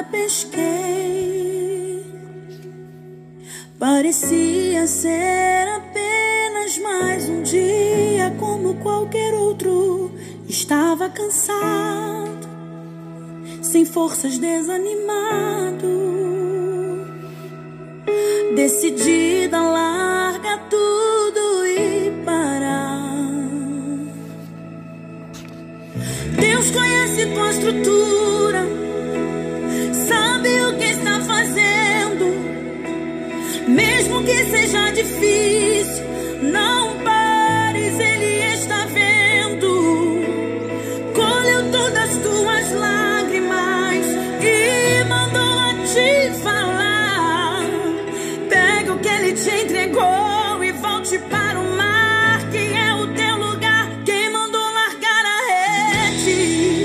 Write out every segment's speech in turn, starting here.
nada pesquei. Parecia ser apenas mais um dia como qualquer outro. Estava cansado, sem forças, desanimado. Decidida largar tudo e parar. Deus conhece tua estrutura, que seja difícil, não pares, Ele está vendo. Colheu todas tuas lágrimas e mandou a te falar. Pega o que Ele te entregou e volte para o mar, que é o teu lugar. Quem mandou largar a rede?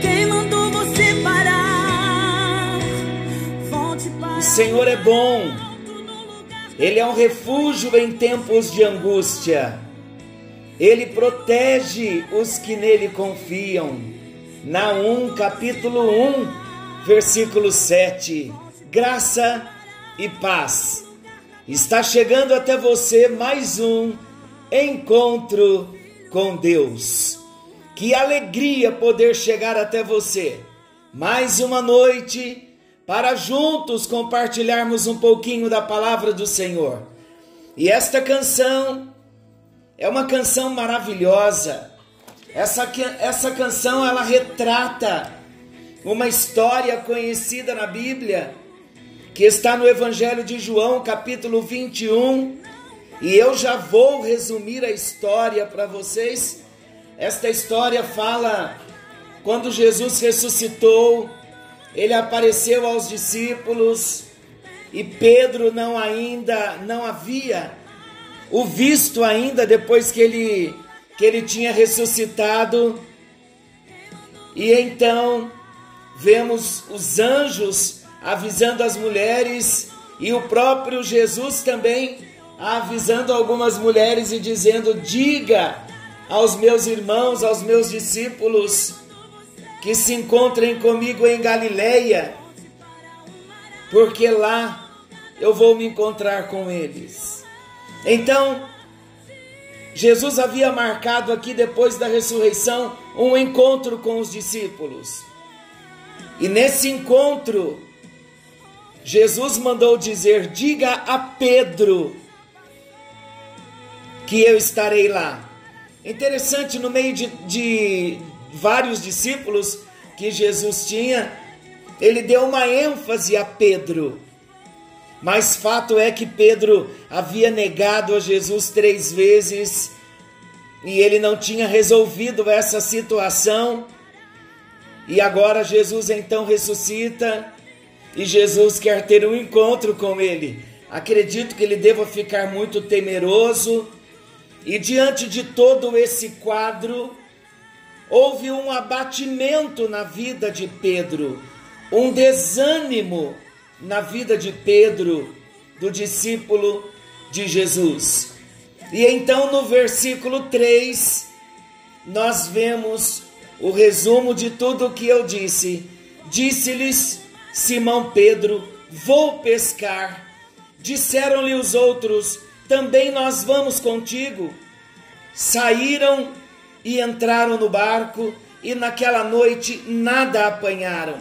Quem mandou você parar? Volte para O Senhor é bom, Ele é um refúgio em tempos de angústia. Ele protege os que nele confiam. Naum, capítulo 1, versículo 7. Graça e paz. Está chegando até você mais um encontro com Deus. Que alegria poder chegar até você. Mais uma noite para juntos compartilharmos um pouquinho da palavra do Senhor. E esta canção é uma canção maravilhosa. Essa, essa canção ela retrata uma história conhecida na Bíblia, que está no Evangelho de João, capítulo 21. E eu já vou resumir a história para vocês. Esta história fala quando Jesus ressuscitou, ele apareceu aos discípulos e Pedro não ainda não havia o visto ainda depois que ele que ele tinha ressuscitado. E então vemos os anjos avisando as mulheres e o próprio Jesus também avisando algumas mulheres e dizendo: "Diga aos meus irmãos, aos meus discípulos, que se encontrem comigo em Galileia, porque lá eu vou me encontrar com eles. Então, Jesus havia marcado aqui, depois da ressurreição, um encontro com os discípulos. E nesse encontro, Jesus mandou dizer: Diga a Pedro que eu estarei lá. Interessante, no meio de, de vários discípulos que Jesus tinha, ele deu uma ênfase a Pedro. Mas fato é que Pedro havia negado a Jesus três vezes e ele não tinha resolvido essa situação. E agora Jesus então ressuscita e Jesus quer ter um encontro com ele. Acredito que ele deva ficar muito temeroso. E diante de todo esse quadro, houve um abatimento na vida de Pedro, um desânimo na vida de Pedro, do discípulo de Jesus. E então no versículo 3, nós vemos o resumo de tudo o que eu disse. Disse-lhes Simão Pedro: Vou pescar. Disseram-lhe os outros: Também nós vamos contigo. Saíram e entraram no barco e naquela noite nada apanharam.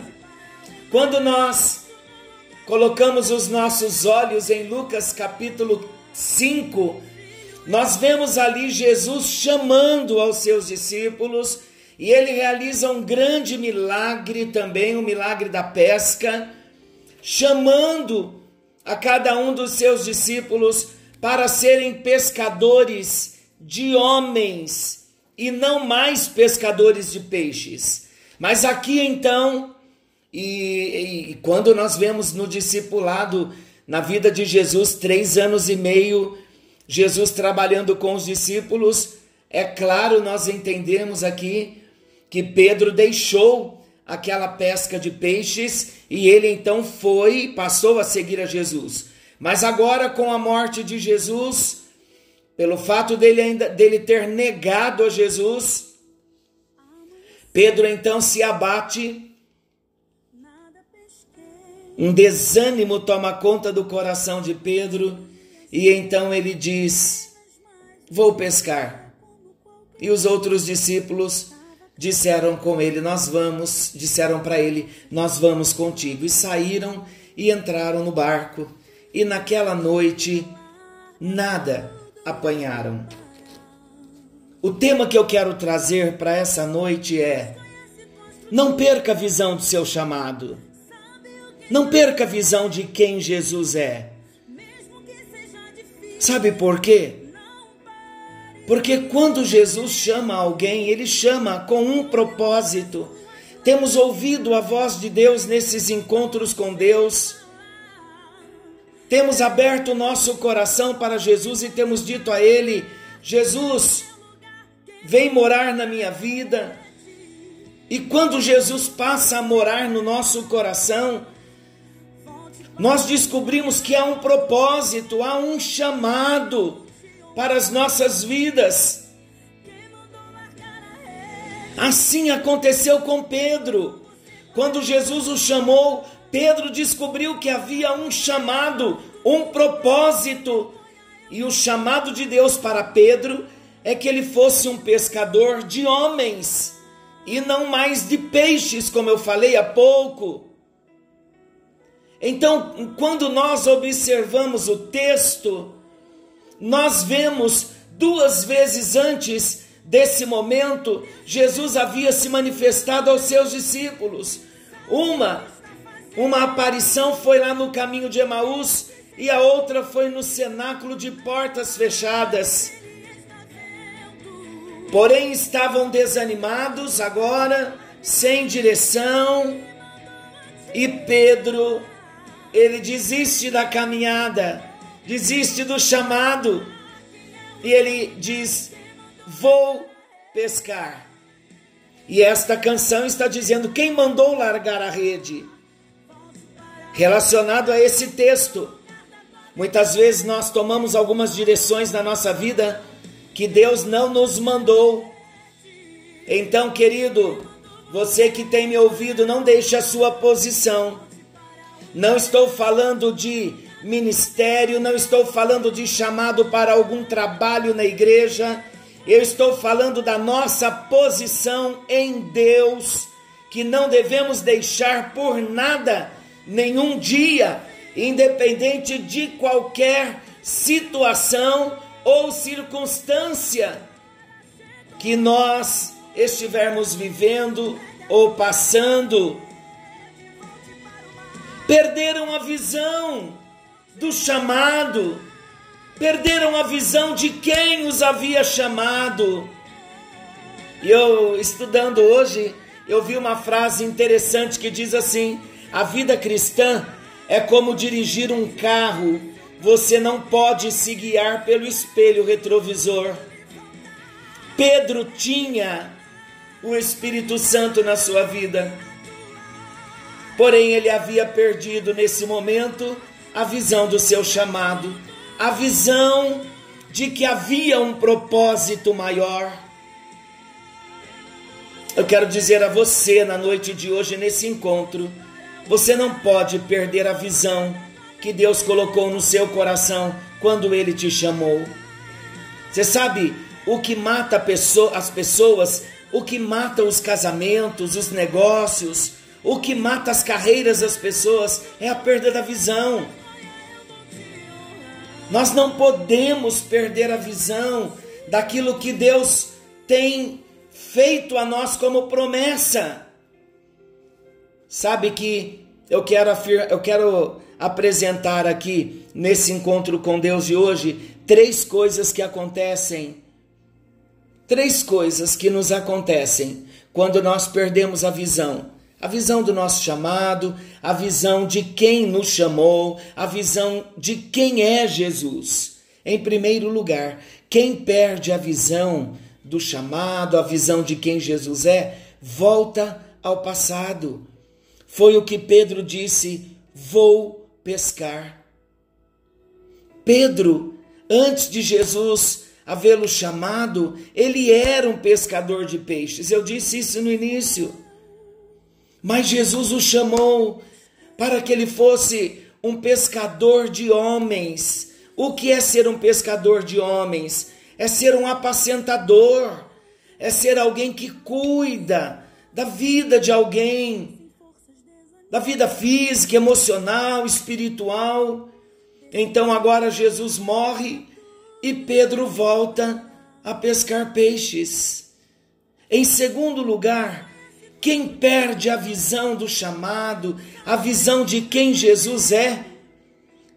Quando nós colocamos os nossos olhos em Lucas capítulo 5, nós vemos ali Jesus chamando aos seus discípulos e ele realiza um grande milagre também, o milagre da pesca, chamando a cada um dos seus discípulos para serem pescadores de homens e não mais pescadores de peixes. Mas aqui então, e, e, quando nós vemos no discipulado, na vida de Jesus, três anos e meio, Jesus trabalhando com os discípulos, é claro, nós entendemos aqui que Pedro deixou aquela pesca de peixes e ele então foi, passou a seguir a Jesus. Mas agora com a morte de Jesus, pelo fato dele ainda dele ter negado a Jesus, Pedro então se abate Um desânimo toma conta do coração de Pedro e então ele diz: Vou pescar. E os outros discípulos disseram com ele: Nós vamos, disseram para ele: Nós vamos contigo. E saíram e entraram no barco. E naquela noite nada apanharam. O tema que eu quero trazer para essa noite é: não perca a visão do seu chamado. Não perca a visão de quem Jesus é. Sabe por quê? Porque quando Jesus chama alguém, ele chama com um propósito. Temos ouvido a voz de Deus nesses encontros com Deus. Temos aberto o nosso coração para Jesus e temos dito a Ele: Jesus, vem morar na minha vida. E quando Jesus passa a morar no nosso coração, nós descobrimos que há um propósito, há um chamado para as nossas vidas. Assim aconteceu com Pedro. Quando Jesus o chamou, Pedro descobriu que havia um chamado, um propósito. E o chamado de Deus para Pedro é que ele fosse um pescador de homens e não mais de peixes, como eu falei há pouco. Então, quando nós observamos o texto, nós vemos duas vezes antes desse momento, Jesus havia se manifestado aos seus discípulos. Uma, uma aparição foi lá no caminho de Emaús e a outra foi no cenáculo de portas fechadas. Porém estavam desanimados agora, sem direção, e Pedro, ele desiste da caminhada, desiste do chamado, e ele diz: Vou pescar. E esta canção está dizendo: Quem mandou largar a rede? Relacionado a esse texto, muitas vezes nós tomamos algumas direções na nossa vida que Deus não nos mandou. Então, querido, você que tem me ouvido, não deixe a sua posição. Não estou falando de ministério, não estou falando de chamado para algum trabalho na igreja. Eu estou falando da nossa posição em Deus, que não devemos deixar por nada, nenhum dia, independente de qualquer situação ou circunstância que nós estivermos vivendo ou passando, perderam a visão do chamado, perderam a visão de quem os havia chamado. E eu, estudando hoje, eu vi uma frase interessante que diz assim: a vida cristã é como dirigir um carro você não pode se guiar pelo espelho retrovisor. Pedro tinha o Espírito Santo na sua vida, porém ele havia perdido nesse momento a visão do seu chamado, a visão de que havia um propósito maior. Eu quero dizer a você na noite de hoje, nesse encontro, você não pode perder a visão que Deus colocou no seu coração quando Ele te chamou. Você sabe o que mata as pessoas, o que mata os casamentos, os negócios, o que mata as carreiras das pessoas é a perda da visão. Nós não podemos perder a visão daquilo que Deus tem feito a nós como promessa. Sabe que eu quero, eu quero apresentar aqui nesse encontro com Deus de hoje três coisas que acontecem. Três coisas que nos acontecem quando nós perdemos a visão. A visão do nosso chamado, a visão de quem nos chamou, a visão de quem é Jesus. Em primeiro lugar, quem perde a visão do chamado, a visão de quem Jesus é, volta ao passado. Foi o que Pedro disse: Vou pescar. Pedro, antes de Jesus havê-lo chamado, ele era um pescador de peixes. Eu disse isso no início. Mas Jesus o chamou para que ele fosse um pescador de homens. O que é ser um pescador de homens? É ser um apacentador, é ser alguém que cuida da vida de alguém, da vida física, emocional, espiritual. Então agora Jesus morre e Pedro volta a pescar peixes. Em segundo lugar, quem perde a visão do chamado, a visão de quem Jesus é,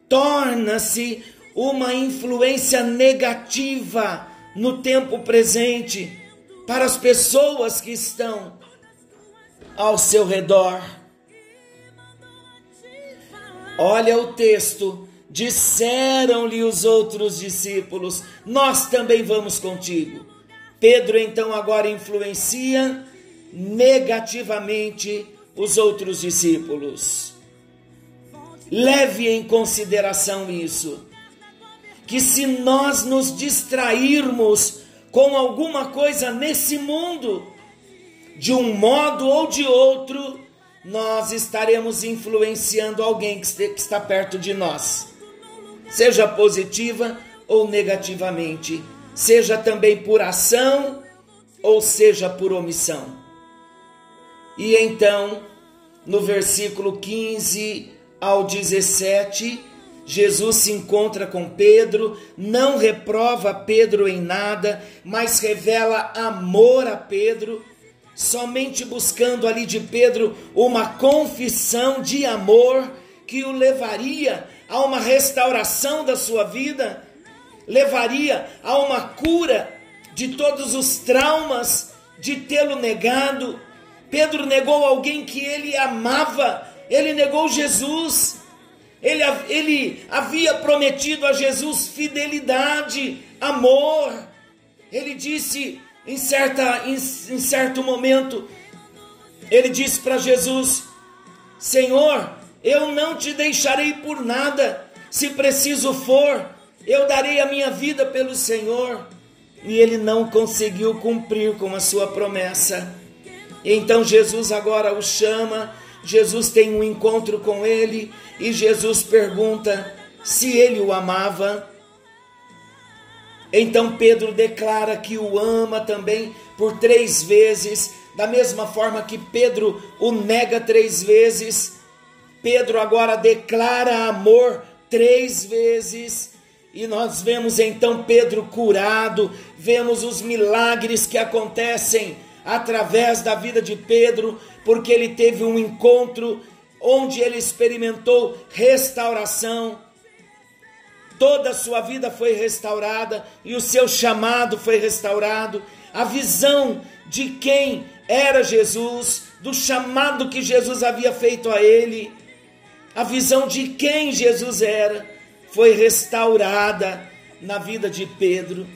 torna-se uma influência negativa no tempo presente para as pessoas que estão ao seu redor. Olha o texto. Disseram-lhe os outros discípulos: Nós também vamos contigo. Pedro então agora influencia negativamente os outros discípulos. Leve em consideração isso. Que se nós nos distrairmos com alguma coisa nesse mundo, de um modo ou de outro, nós estaremos influenciando alguém que está perto de nós, seja positiva ou negativamente, seja também por ação ou seja por omissão. E então, no versículo 15 ao 17, Jesus se encontra com Pedro, não reprova Pedro em nada, mas revela amor a Pedro somente buscando ali de Pedro uma confissão de amor que o levaria a uma restauração da sua vida, levaria a uma cura de todos os traumas de tê-lo negado. Pedro negou alguém que ele amava, ele negou Jesus. Ele, ele havia prometido a Jesus fidelidade, amor. Ele disse: em, certa, em, em certo momento, ele disse para Jesus: Senhor, eu não te deixarei por nada, se preciso for, eu darei a minha vida pelo Senhor. E ele não conseguiu cumprir com a sua promessa. Então Jesus agora o chama, Jesus tem um encontro com ele e Jesus pergunta se ele o amava. Então Pedro declara que o ama também por três vezes, da mesma forma que Pedro o nega três vezes. Pedro agora declara amor três vezes. E nós vemos então Pedro curado, vemos os milagres que acontecem através da vida de Pedro, porque ele teve um encontro onde ele experimentou restauração toda a sua vida foi restaurada e o seu chamado foi restaurado. A visão de quem era Jesus, do chamado que Jesus havia feito a ele, a visão de quem Jesus era, foi restaurada na vida de Pedro.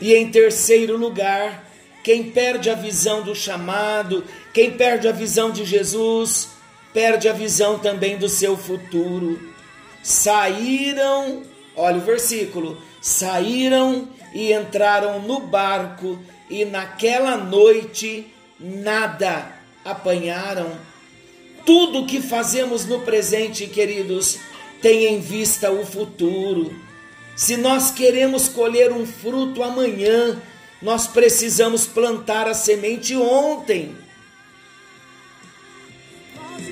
E em terceiro lugar, quem perde a visão do chamado, quem perde a visão de Jesus, perde a visão também do seu futuro. Saíram Olha o versículo: saíram e entraram no barco, e naquela noite nada apanharam. Tudo que fazemos no presente, queridos, tem em vista o futuro. Se nós queremos colher um fruto amanhã, nós precisamos plantar a semente ontem.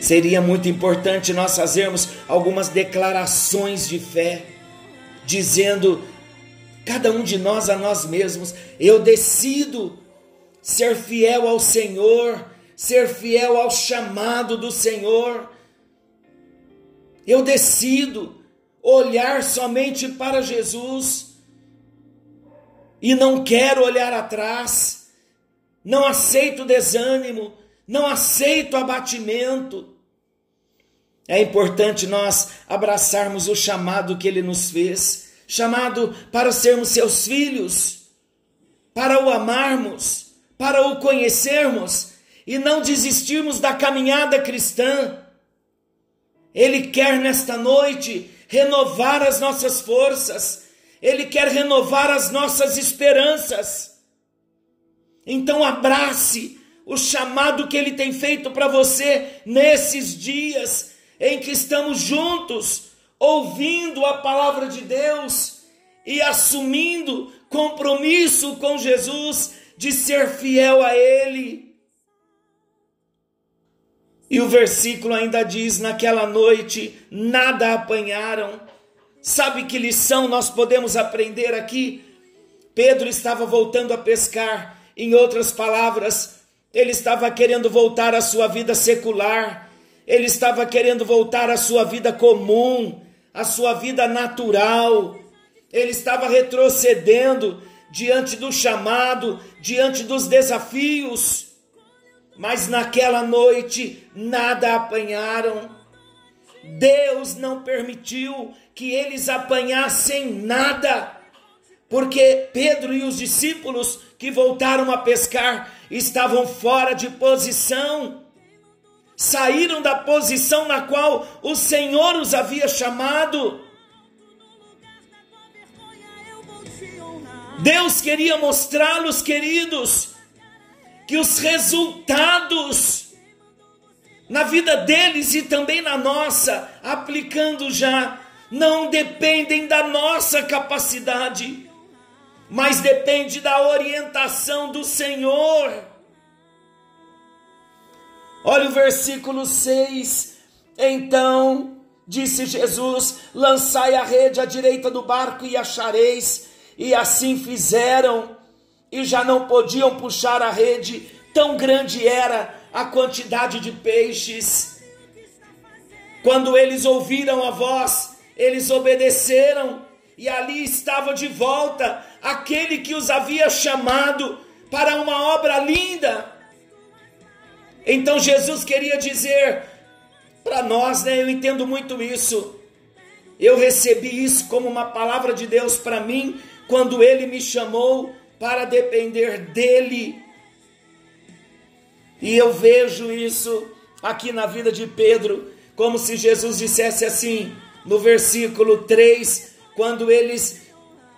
Seria muito importante nós fazermos algumas declarações de fé dizendo, cada um de nós a nós mesmos, eu decido ser fiel ao Senhor, ser fiel ao chamado do Senhor. Eu decido olhar somente para Jesus e não quero olhar atrás. Não aceito desânimo, não aceito abatimento. É importante nós abraçarmos o chamado que ele nos fez chamado para sermos seus filhos, para o amarmos, para o conhecermos e não desistirmos da caminhada cristã. Ele quer nesta noite renovar as nossas forças, ele quer renovar as nossas esperanças. Então abrace o chamado que ele tem feito para você nesses dias em que estamos juntos, ouvindo a palavra de Deus e assumindo compromisso com Jesus de ser fiel a Ele. E o versículo ainda diz: naquela noite nada apanharam. Sabe que lição nós podemos aprender aqui? Pedro estava voltando a pescar, em outras palavras, ele estava querendo voltar à sua vida secular, ele estava querendo voltar à sua vida comum, à sua vida natural, ele estava retrocedendo diante do chamado, diante dos desafios. Mas naquela noite nada apanharam. Deus não permitiu que eles apanhassem nada, porque Pedro e os discípulos que voltaram a pescar estavam fora de posição, saíram da posição na qual o Senhor os havia chamado. Deus queria mostrá-los, queridos, que os resultados na vida deles e também na nossa, aplicando já, não dependem da nossa capacidade, mas depende da orientação do Senhor. Olha o versículo 6. Então disse Jesus: Lançai a rede à direita do barco e achareis. E assim fizeram, e já não podiam puxar a rede, tão grande era a quantidade de peixes. Quando eles ouviram a voz, eles obedeceram, e ali estava de volta aquele que os havia chamado para uma obra linda. Então Jesus queria dizer para nós, né? Eu entendo muito isso. Eu recebi isso como uma palavra de Deus para mim quando ele me chamou para depender dele. E eu vejo isso aqui na vida de Pedro, como se Jesus dissesse assim, no versículo 3, quando eles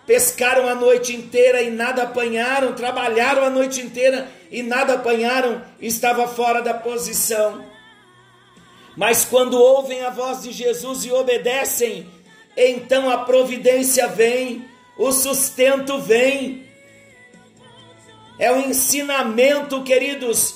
pescaram a noite inteira e nada apanharam, trabalharam a noite inteira e nada apanharam, estava fora da posição. Mas quando ouvem a voz de Jesus e obedecem, então a providência vem, o sustento vem. É o ensinamento, queridos,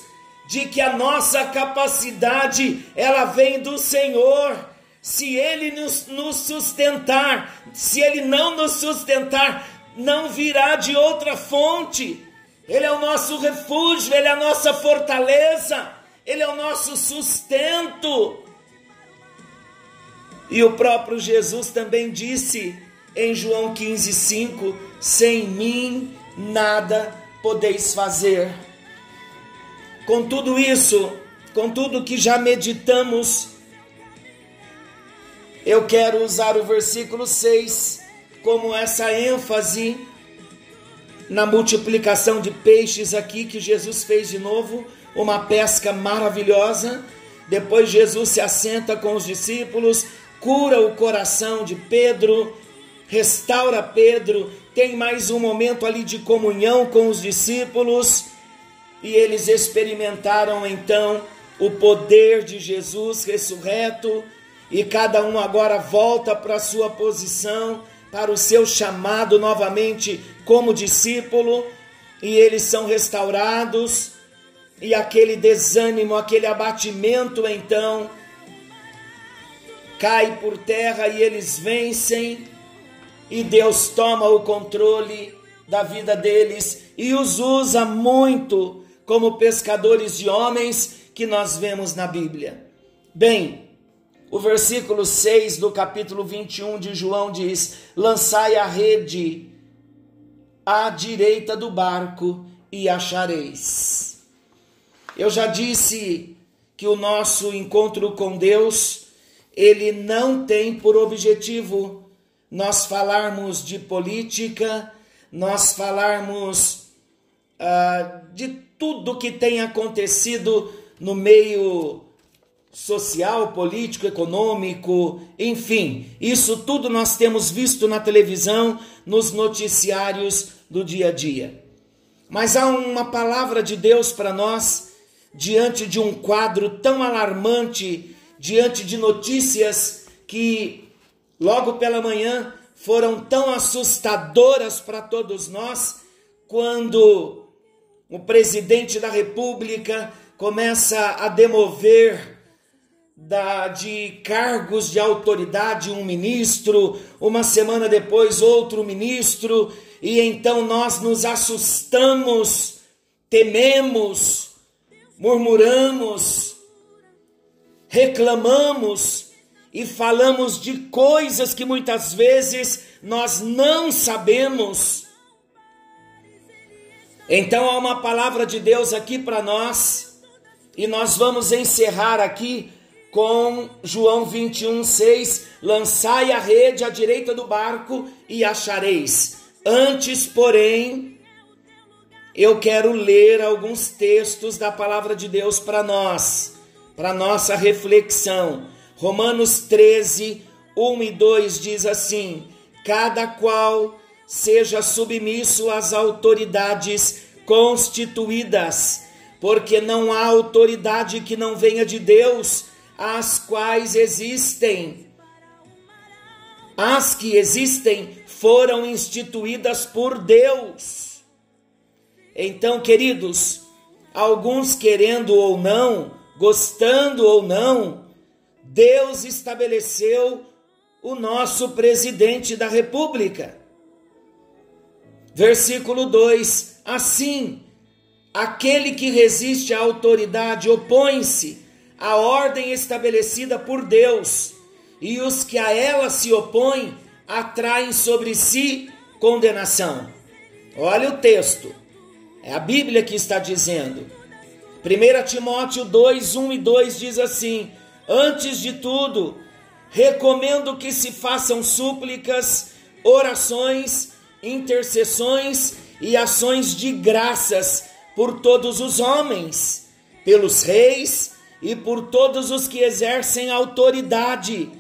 de que a nossa capacidade ela vem do Senhor. Se Ele nos, nos sustentar, se Ele não nos sustentar, não virá de outra fonte. Ele é o nosso refúgio, Ele é a nossa fortaleza, Ele é o nosso sustento. E o próprio Jesus também disse em João 15,5: Sem mim nada podeis fazer. Com tudo isso, com tudo que já meditamos, eu quero usar o versículo 6 como essa ênfase na multiplicação de peixes aqui que Jesus fez de novo, uma pesca maravilhosa. Depois Jesus se assenta com os discípulos, cura o coração de Pedro, restaura Pedro, tem mais um momento ali de comunhão com os discípulos e eles experimentaram então o poder de Jesus ressurreto e cada um agora volta para a sua posição, para o seu chamado novamente como discípulo, e eles são restaurados, e aquele desânimo, aquele abatimento então cai por terra e eles vencem, e Deus toma o controle da vida deles e os usa muito como pescadores de homens que nós vemos na Bíblia. Bem, o versículo 6 do capítulo 21 de João diz: Lançai a rede à direita do barco e achareis. Eu já disse que o nosso encontro com Deus, ele não tem por objetivo nós falarmos de política, nós falarmos uh, de tudo que tem acontecido no meio social, político, econômico, enfim, isso tudo nós temos visto na televisão, nos noticiários do dia a dia. Mas há uma palavra de Deus para nós diante de um quadro tão alarmante diante de notícias que logo pela manhã foram tão assustadoras para todos nós, quando o presidente da República começa a demover da, de cargos de autoridade um ministro, uma semana depois outro ministro, e então nós nos assustamos, tememos, murmuramos, reclamamos e falamos de coisas que muitas vezes nós não sabemos. Então há uma palavra de Deus aqui para nós, e nós vamos encerrar aqui com João 21, 6: Lançai a rede à direita do barco e achareis. Antes, porém, eu quero ler alguns textos da palavra de Deus para nós, para nossa reflexão. Romanos 13, 1 e 2 diz assim: Cada qual seja submisso às autoridades constituídas, porque não há autoridade que não venha de Deus as quais existem. As que existem foram instituídas por Deus. Então, queridos, alguns querendo ou não, gostando ou não, Deus estabeleceu o nosso presidente da República. Versículo 2: Assim, aquele que resiste à autoridade opõe-se a ordem estabelecida por Deus, e os que a ela se opõem atraem sobre si condenação. Olha o texto, é a Bíblia que está dizendo. 1 Timóteo 2, 1 e 2 diz assim: Antes de tudo, recomendo que se façam súplicas, orações, intercessões e ações de graças por todos os homens, pelos reis e por todos os que exercem autoridade,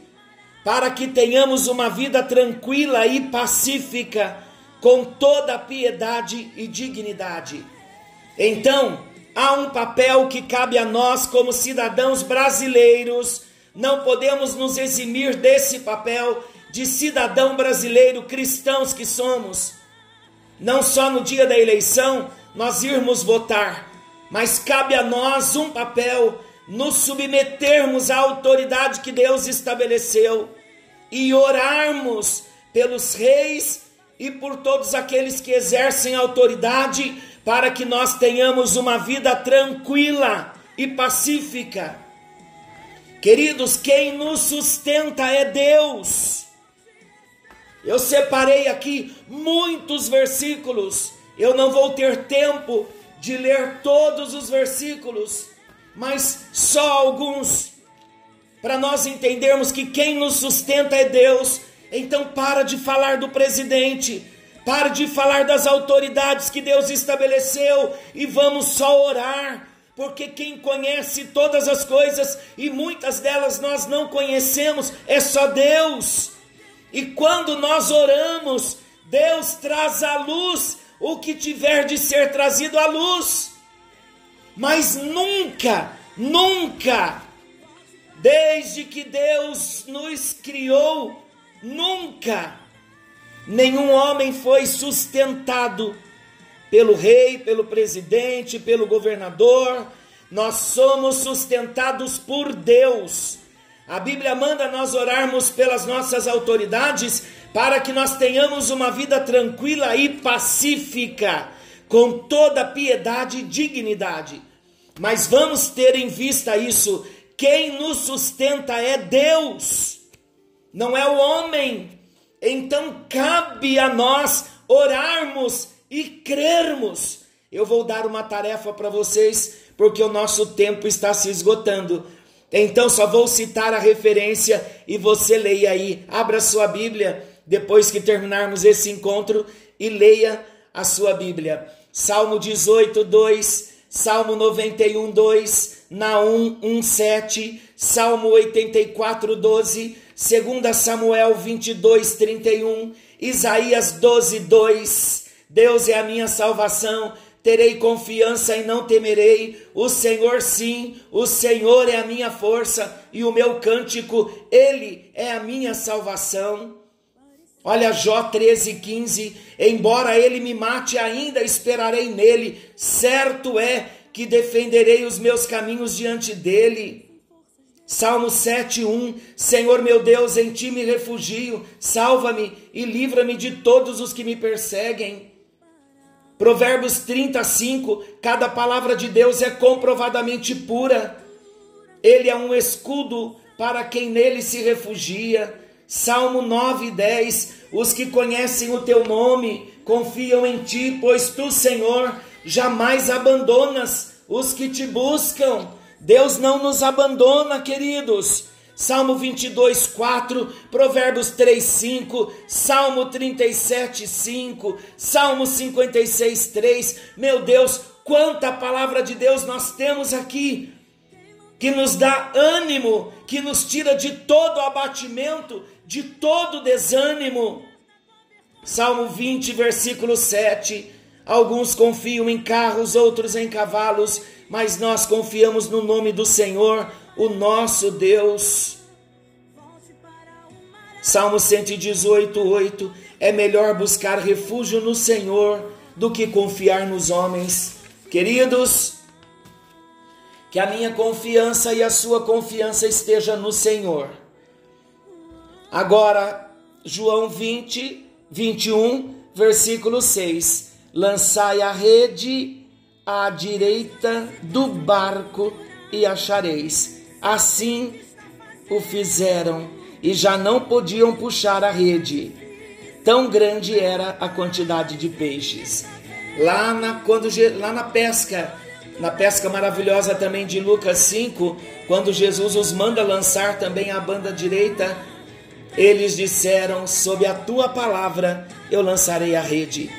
para que tenhamos uma vida tranquila e pacífica, com toda piedade e dignidade. Então, há um papel que cabe a nós como cidadãos brasileiros, não podemos nos eximir desse papel de cidadão brasileiro, cristãos que somos. Não só no dia da eleição nós irmos votar, mas cabe a nós um papel nos submetermos à autoridade que Deus estabeleceu e orarmos pelos reis e por todos aqueles que exercem autoridade, para que nós tenhamos uma vida tranquila e pacífica. Queridos, quem nos sustenta é Deus. Eu separei aqui muitos versículos, eu não vou ter tempo de ler todos os versículos, mas só alguns, para nós entendermos que quem nos sustenta é Deus. Então, para de falar do presidente, para de falar das autoridades que Deus estabeleceu e vamos só orar, porque quem conhece todas as coisas e muitas delas nós não conhecemos é só Deus. E quando nós oramos, Deus traz à luz o que tiver de ser trazido à luz mas nunca, nunca, desde que Deus nos criou, nunca nenhum homem foi sustentado pelo rei, pelo presidente, pelo governador. Nós somos sustentados por Deus. A Bíblia manda nós orarmos pelas nossas autoridades para que nós tenhamos uma vida tranquila e pacífica com toda piedade e dignidade. Mas vamos ter em vista isso: quem nos sustenta é Deus, não é o homem. Então cabe a nós orarmos e crermos. Eu vou dar uma tarefa para vocês, porque o nosso tempo está se esgotando. Então só vou citar a referência e você leia aí. Abra sua Bíblia depois que terminarmos esse encontro e leia a sua Bíblia. Salmo 18, 2, Salmo 91, 2, Naum 1, 7, Salmo 84, 12, 2 Samuel 22, 31, Isaías 12, 2, Deus é a minha salvação, terei confiança e não temerei. O Senhor, sim, o Senhor é a minha força e o meu cântico, ele é a minha salvação. Olha Jó 13,15: Embora ele me mate, ainda esperarei nele, certo é que defenderei os meus caminhos diante dele. Salmo 7:1 Senhor meu Deus, em ti me refugio, salva-me e livra-me de todos os que me perseguem. Provérbios 35, cada palavra de Deus é comprovadamente pura. Ele é um escudo para quem nele se refugia. Salmo 9, 10. Os que conhecem o teu nome confiam em ti, pois tu, Senhor, jamais abandonas os que te buscam. Deus não nos abandona, queridos. Salmo 22, 4, Provérbios 3, 5, Salmo 37, 5, Salmo 56, 3. Meu Deus, quanta palavra de Deus nós temos aqui, que nos dá ânimo, que nos tira de todo abatimento, de todo desânimo. Salmo 20, versículo 7. Alguns confiam em carros, outros em cavalos, mas nós confiamos no nome do Senhor o nosso Deus. Salmo 118, 8: É melhor buscar refúgio no Senhor do que confiar nos homens. Queridos, que a minha confiança e a sua confiança esteja no Senhor. Agora, João 20, 21, versículo 6: Lançai a rede à direita do barco e achareis Assim o fizeram e já não podiam puxar a rede. Tão grande era a quantidade de peixes. Lá na, quando, lá na pesca, na pesca maravilhosa também de Lucas 5, quando Jesus os manda lançar também a banda direita, eles disseram: Sob a tua palavra eu lançarei a rede.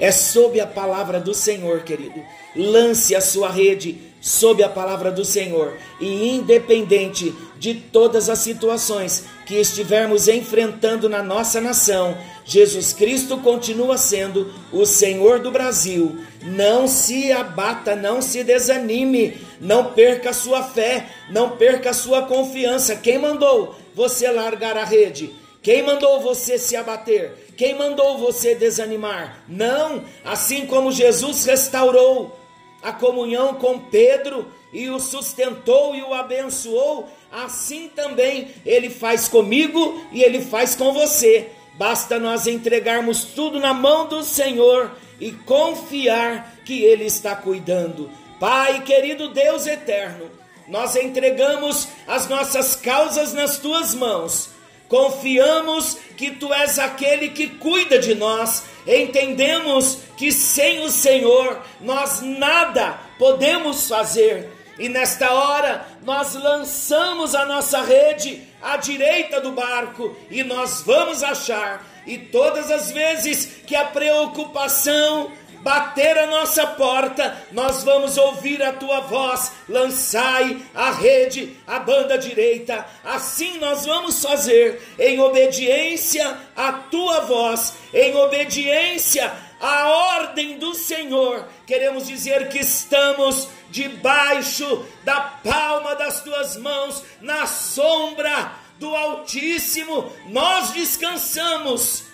É sob a palavra do Senhor, querido. Lance a sua rede sob a palavra do Senhor e independente de todas as situações que estivermos enfrentando na nossa nação, Jesus Cristo continua sendo o Senhor do Brasil. Não se abata, não se desanime, não perca a sua fé, não perca a sua confiança. Quem mandou você largar a rede? Quem mandou você se abater? Quem mandou você desanimar? Não, assim como Jesus restaurou a comunhão com Pedro e o sustentou e o abençoou, assim também ele faz comigo e ele faz com você. Basta nós entregarmos tudo na mão do Senhor e confiar que Ele está cuidando. Pai, querido Deus eterno, nós entregamos as nossas causas nas tuas mãos. Confiamos que tu és aquele que cuida de nós. Entendemos que sem o Senhor nós nada podemos fazer. E nesta hora nós lançamos a nossa rede à direita do barco e nós vamos achar. E todas as vezes que a preocupação bater a nossa porta, nós vamos ouvir a tua voz. Lançai a rede, a banda direita. Assim nós vamos fazer, em obediência à tua voz, em obediência à ordem do Senhor. Queremos dizer que estamos debaixo da palma das tuas mãos, na sombra do Altíssimo, nós descansamos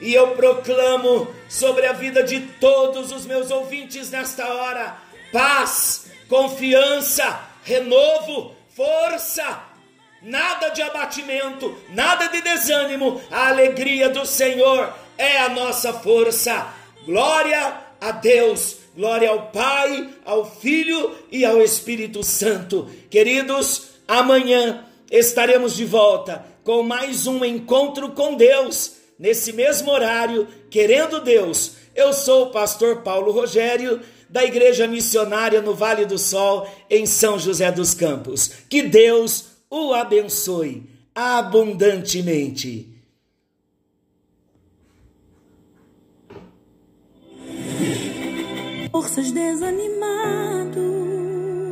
e eu proclamo sobre a vida de todos os meus ouvintes nesta hora paz, confiança, renovo, força, nada de abatimento, nada de desânimo. A alegria do Senhor é a nossa força. Glória a Deus, glória ao Pai, ao Filho e ao Espírito Santo. Queridos, amanhã estaremos de volta com mais um encontro com Deus nesse mesmo horário, querendo Deus. Eu sou o pastor Paulo Rogério, da Igreja Missionária no Vale do Sol, em São José dos Campos. Que Deus o abençoe abundantemente. Forças desanimados